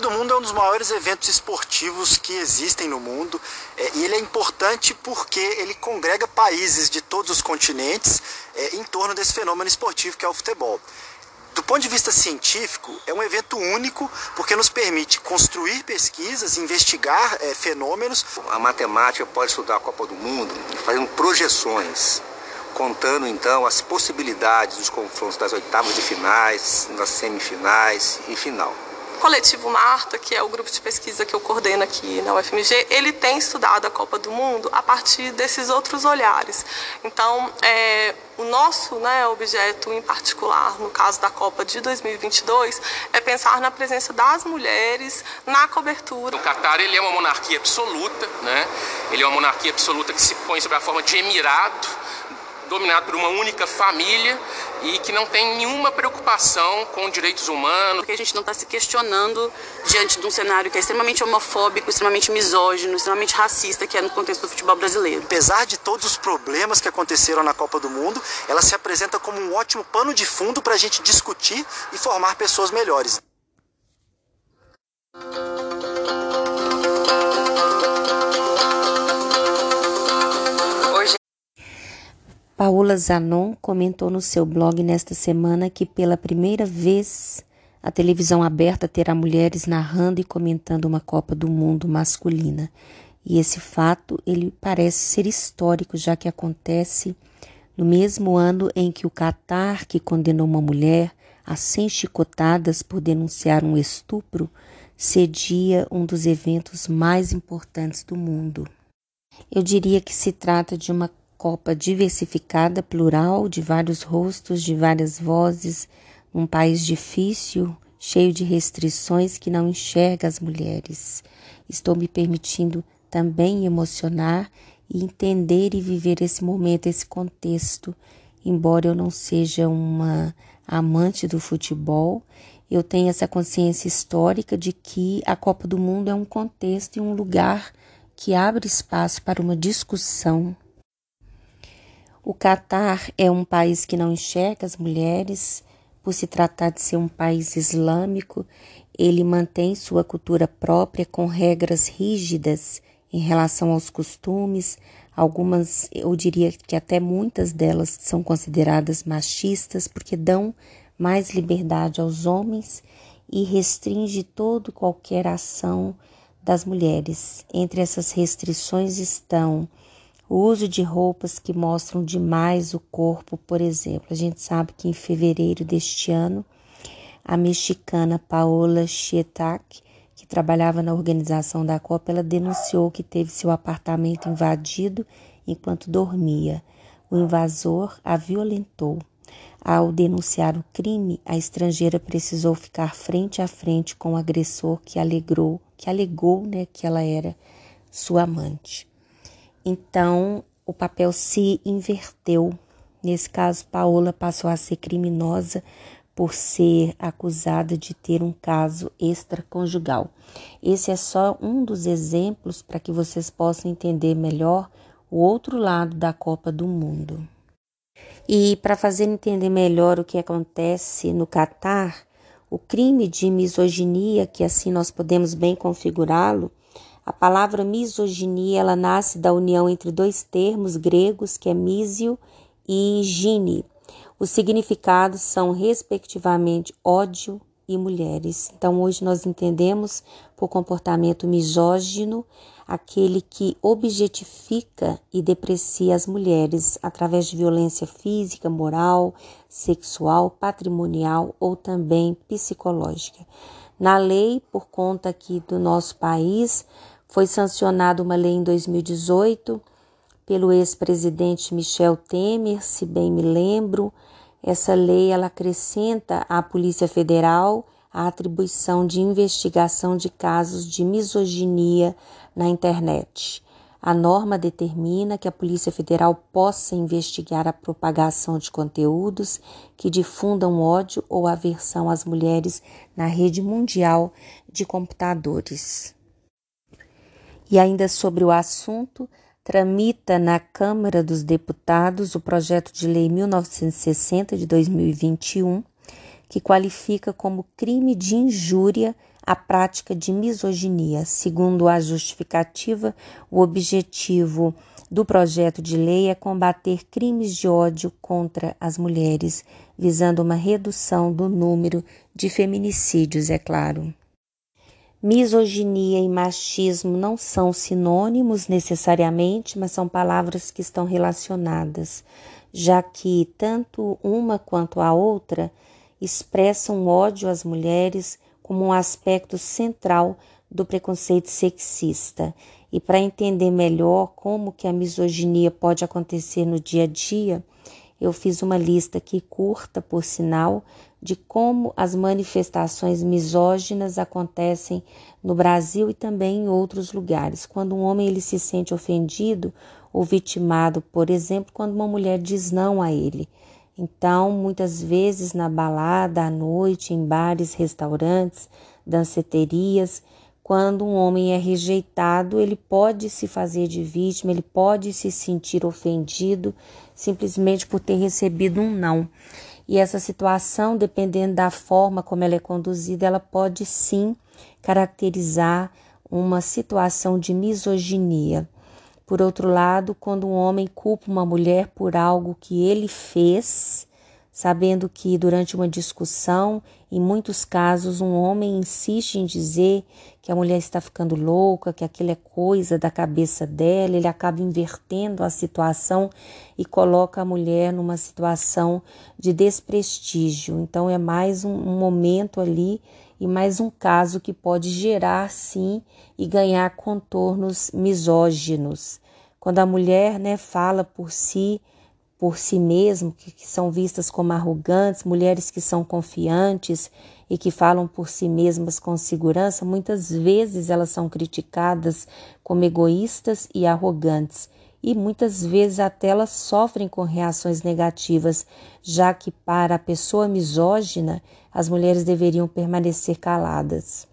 do Mundo é um dos maiores eventos esportivos que existem no mundo é, e ele é importante porque ele congrega países de todos os continentes é, em torno desse fenômeno esportivo que é o futebol. Do ponto de vista científico, é um evento único porque nos permite construir pesquisas, investigar é, fenômenos. A matemática pode estudar a Copa do Mundo fazendo projeções, contando então as possibilidades dos confrontos das oitavas de finais, das semifinais e final coletivo Marta, que é o grupo de pesquisa que eu coordeno aqui na UFMG, ele tem estudado a Copa do Mundo a partir desses outros olhares. Então, é, o nosso né, objeto em particular, no caso da Copa de 2022, é pensar na presença das mulheres na cobertura. O Catar ele é uma monarquia absoluta, né? ele é uma monarquia absoluta que se põe sob a forma de emirado, dominado por uma única família e que não tem nenhuma preocupação com direitos humanos. Porque a gente não está se questionando diante de um cenário que é extremamente homofóbico, extremamente misógino, extremamente racista, que é no contexto do futebol brasileiro. Apesar de todos os problemas que aconteceram na Copa do Mundo, ela se apresenta como um ótimo pano de fundo para a gente discutir e formar pessoas melhores. Paola Zanon comentou no seu blog nesta semana que pela primeira vez a televisão aberta terá mulheres narrando e comentando uma Copa do Mundo masculina. E esse fato ele parece ser histórico, já que acontece no mesmo ano em que o Catar, que condenou uma mulher a 100 chicotadas por denunciar um estupro, cedia um dos eventos mais importantes do mundo. Eu diria que se trata de uma copa diversificada, plural, de vários rostos, de várias vozes, um país difícil, cheio de restrições que não enxerga as mulheres. Estou me permitindo também emocionar e entender e viver esse momento, esse contexto. Embora eu não seja uma amante do futebol, eu tenho essa consciência histórica de que a Copa do Mundo é um contexto e um lugar que abre espaço para uma discussão o Catar é um país que não enxerga as mulheres, por se tratar de ser um país islâmico, ele mantém sua cultura própria com regras rígidas em relação aos costumes, algumas, eu diria que até muitas delas são consideradas machistas porque dão mais liberdade aos homens e restringe todo qualquer ação das mulheres. Entre essas restrições estão o uso de roupas que mostram demais o corpo, por exemplo. A gente sabe que em fevereiro deste ano, a mexicana Paola Chietak, que trabalhava na organização da Copa, ela denunciou que teve seu apartamento invadido enquanto dormia. O invasor a violentou. Ao denunciar o crime, a estrangeira precisou ficar frente a frente com o agressor que alegrou, que alegou, né, que ela era sua amante. Então, o papel se inverteu. Nesse caso, Paola passou a ser criminosa por ser acusada de ter um caso extraconjugal. Esse é só um dos exemplos para que vocês possam entender melhor o outro lado da Copa do Mundo. E para fazer entender melhor o que acontece no Catar, o crime de misoginia, que assim nós podemos bem configurá-lo, a palavra misoginia ela nasce da união entre dois termos gregos, que é misio e gine. Os significados são, respectivamente, ódio e mulheres. Então, hoje nós entendemos por comportamento misógino aquele que objetifica e deprecia as mulheres através de violência física, moral, sexual, patrimonial ou também psicológica. Na lei, por conta aqui do nosso país, foi sancionada uma lei em 2018 pelo ex-presidente Michel Temer, se bem me lembro. Essa lei ela acrescenta à Polícia Federal a atribuição de investigação de casos de misoginia na internet. A norma determina que a Polícia Federal possa investigar a propagação de conteúdos que difundam ódio ou aversão às mulheres na rede mundial de computadores. E ainda sobre o assunto, tramita na Câmara dos Deputados o projeto de lei 1960 de 2021, que qualifica como crime de injúria a prática de misoginia. Segundo a justificativa, o objetivo do projeto de lei é combater crimes de ódio contra as mulheres, visando uma redução do número de feminicídios, é claro. Misoginia e machismo não são sinônimos necessariamente, mas são palavras que estão relacionadas, já que tanto uma quanto a outra expressam ódio às mulheres como um aspecto central do preconceito sexista. E para entender melhor como que a misoginia pode acontecer no dia a dia, eu fiz uma lista aqui curta, por sinal, de como as manifestações misóginas acontecem no Brasil e também em outros lugares. Quando um homem ele se sente ofendido ou vitimado, por exemplo, quando uma mulher diz não a ele. Então, muitas vezes na balada, à noite, em bares, restaurantes, danceterias, quando um homem é rejeitado, ele pode se fazer de vítima, ele pode se sentir ofendido simplesmente por ter recebido um não. E essa situação, dependendo da forma como ela é conduzida, ela pode sim caracterizar uma situação de misoginia. Por outro lado, quando um homem culpa uma mulher por algo que ele fez, sabendo que durante uma discussão, em muitos casos, um homem insiste em dizer que a mulher está ficando louca, que aquilo é coisa da cabeça dela, ele acaba invertendo a situação e coloca a mulher numa situação de desprestígio. Então, é mais um, um momento ali e mais um caso que pode gerar, sim, e ganhar contornos misóginos. Quando a mulher né, fala por si, por si mesmo, que, que são vistas como arrogantes, mulheres que são confiantes e que falam por si mesmas com segurança, muitas vezes elas são criticadas como egoístas e arrogantes. E muitas vezes até elas sofrem com reações negativas, já que para a pessoa misógina as mulheres deveriam permanecer caladas.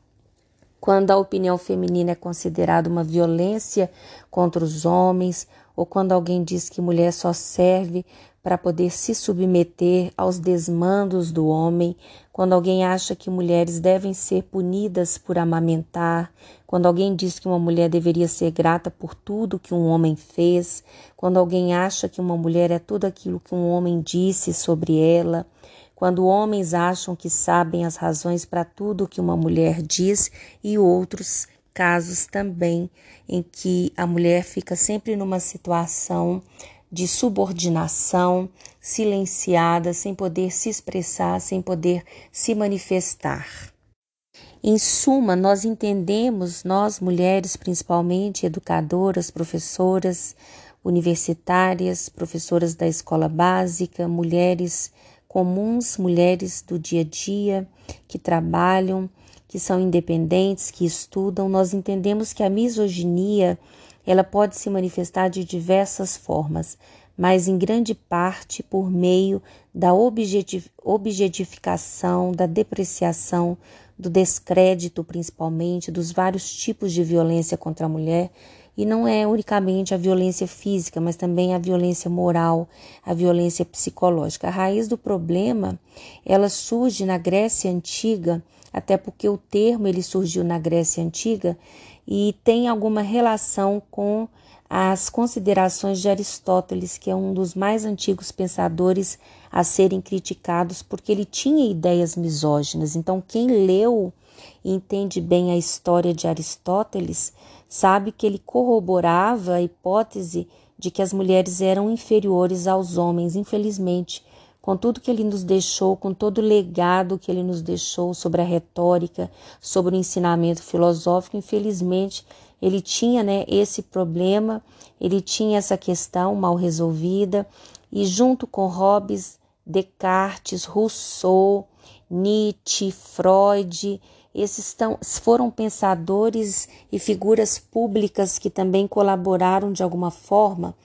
Quando a opinião feminina é considerada uma violência contra os homens, ou quando alguém diz que mulher só serve para poder se submeter aos desmandos do homem, quando alguém acha que mulheres devem ser punidas por amamentar, quando alguém diz que uma mulher deveria ser grata por tudo que um homem fez, quando alguém acha que uma mulher é tudo aquilo que um homem disse sobre ela, quando homens acham que sabem as razões para tudo que uma mulher diz e outros casos também em que a mulher fica sempre numa situação de subordinação, silenciada, sem poder se expressar, sem poder se manifestar. Em suma, nós entendemos, nós mulheres, principalmente educadoras, professoras universitárias, professoras da escola básica, mulheres comuns, mulheres do dia a dia que trabalham, que são independentes, que estudam, nós entendemos que a misoginia ela pode se manifestar de diversas formas, mas em grande parte por meio da objetificação, da depreciação, do descrédito, principalmente, dos vários tipos de violência contra a mulher. E não é unicamente a violência física, mas também a violência moral, a violência psicológica. A raiz do problema, ela surge na Grécia antiga até porque o termo ele surgiu na Grécia antiga e tem alguma relação com as considerações de Aristóteles, que é um dos mais antigos pensadores a serem criticados porque ele tinha ideias misóginas. Então, quem leu e entende bem a história de Aristóteles sabe que ele corroborava a hipótese de que as mulheres eram inferiores aos homens. Infelizmente, com tudo que ele nos deixou, com todo o legado que ele nos deixou sobre a retórica, sobre o ensinamento filosófico, infelizmente ele tinha né, esse problema, ele tinha essa questão mal resolvida, e junto com Hobbes, Descartes, Rousseau, Nietzsche, Freud, esses foram pensadores e figuras públicas que também colaboraram de alguma forma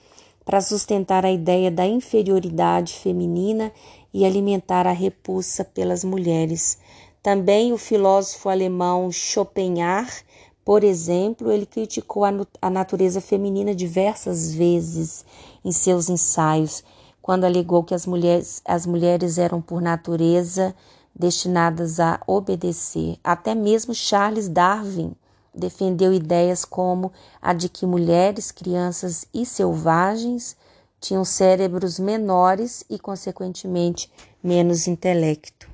para sustentar a ideia da inferioridade feminina e alimentar a repulsa pelas mulheres. Também o filósofo alemão Schopenhauer, por exemplo, ele criticou a natureza feminina diversas vezes em seus ensaios, quando alegou que as mulheres, as mulheres eram por natureza destinadas a obedecer. Até mesmo Charles Darwin defendeu ideias como a de que mulheres, crianças e selvagens tinham cérebros menores e, consequentemente, menos intelecto.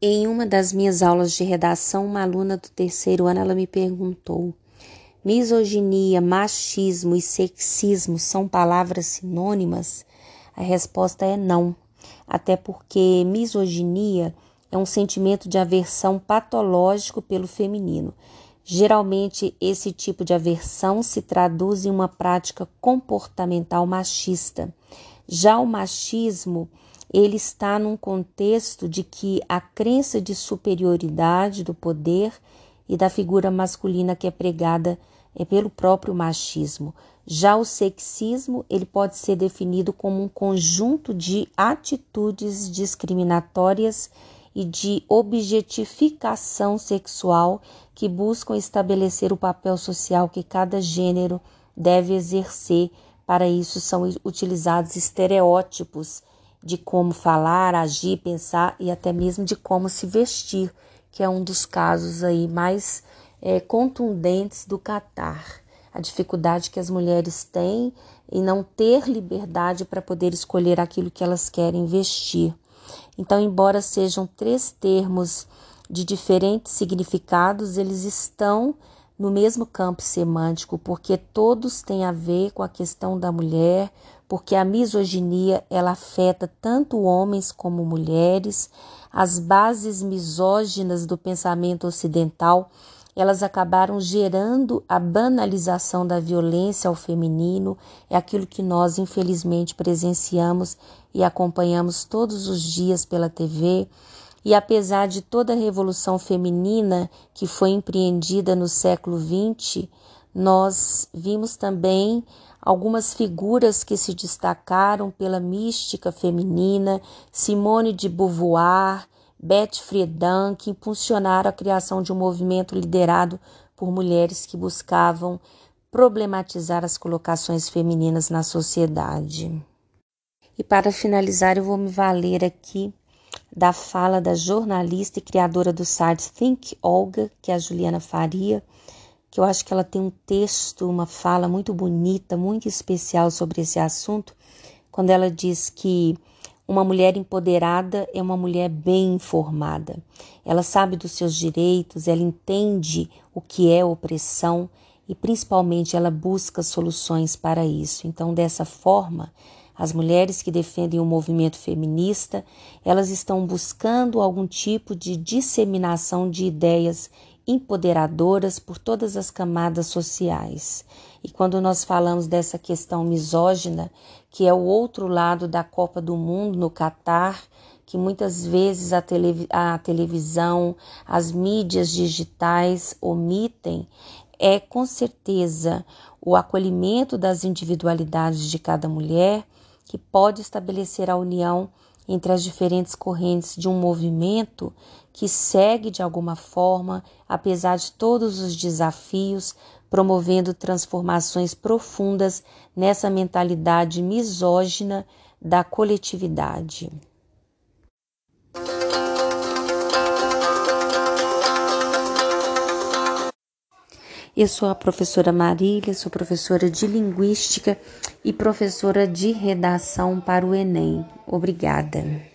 Em uma das minhas aulas de redação, uma aluna do terceiro ano ela me perguntou: misoginia, machismo e sexismo são palavras sinônimas? A resposta é não, até porque misoginia é um sentimento de aversão patológico pelo feminino. Geralmente, esse tipo de aversão se traduz em uma prática comportamental machista. Já o machismo, ele está num contexto de que a crença de superioridade do poder e da figura masculina que é pregada é pelo próprio machismo. Já o sexismo, ele pode ser definido como um conjunto de atitudes discriminatórias e de objetificação sexual que buscam estabelecer o papel social que cada gênero deve exercer. Para isso são utilizados estereótipos de como falar, agir, pensar e até mesmo de como se vestir, que é um dos casos aí mais é, contundentes do Catar. A dificuldade que as mulheres têm em não ter liberdade para poder escolher aquilo que elas querem vestir. Então, embora sejam três termos de diferentes significados, eles estão no mesmo campo semântico, porque todos têm a ver com a questão da mulher, porque a misoginia ela afeta tanto homens como mulheres. As bases misóginas do pensamento ocidental elas acabaram gerando a banalização da violência ao feminino, é aquilo que nós infelizmente presenciamos e acompanhamos todos os dias pela TV. E apesar de toda a revolução feminina que foi empreendida no século XX, nós vimos também algumas figuras que se destacaram pela mística feminina, Simone de Beauvoir, Beth Friedan, que impulsionaram a criação de um movimento liderado por mulheres que buscavam problematizar as colocações femininas na sociedade. E para finalizar, eu vou me valer aqui da fala da jornalista e criadora do site Think Olga, que é a Juliana Faria, que eu acho que ela tem um texto, uma fala muito bonita, muito especial sobre esse assunto, quando ela diz que uma mulher empoderada é uma mulher bem informada. Ela sabe dos seus direitos, ela entende o que é opressão e principalmente ela busca soluções para isso. Então, dessa forma, as mulheres que defendem o movimento feminista, elas estão buscando algum tipo de disseminação de ideias empoderadoras por todas as camadas sociais. E quando nós falamos dessa questão misógina, que é o outro lado da Copa do Mundo no Catar, que muitas vezes a, tele, a televisão, as mídias digitais omitem, é com certeza o acolhimento das individualidades de cada mulher que pode estabelecer a união entre as diferentes correntes de um movimento que segue de alguma forma, apesar de todos os desafios, promovendo transformações profundas nessa mentalidade misógina da coletividade. Eu sou a professora Marília, sou professora de Linguística e professora de Redação para o Enem. Obrigada.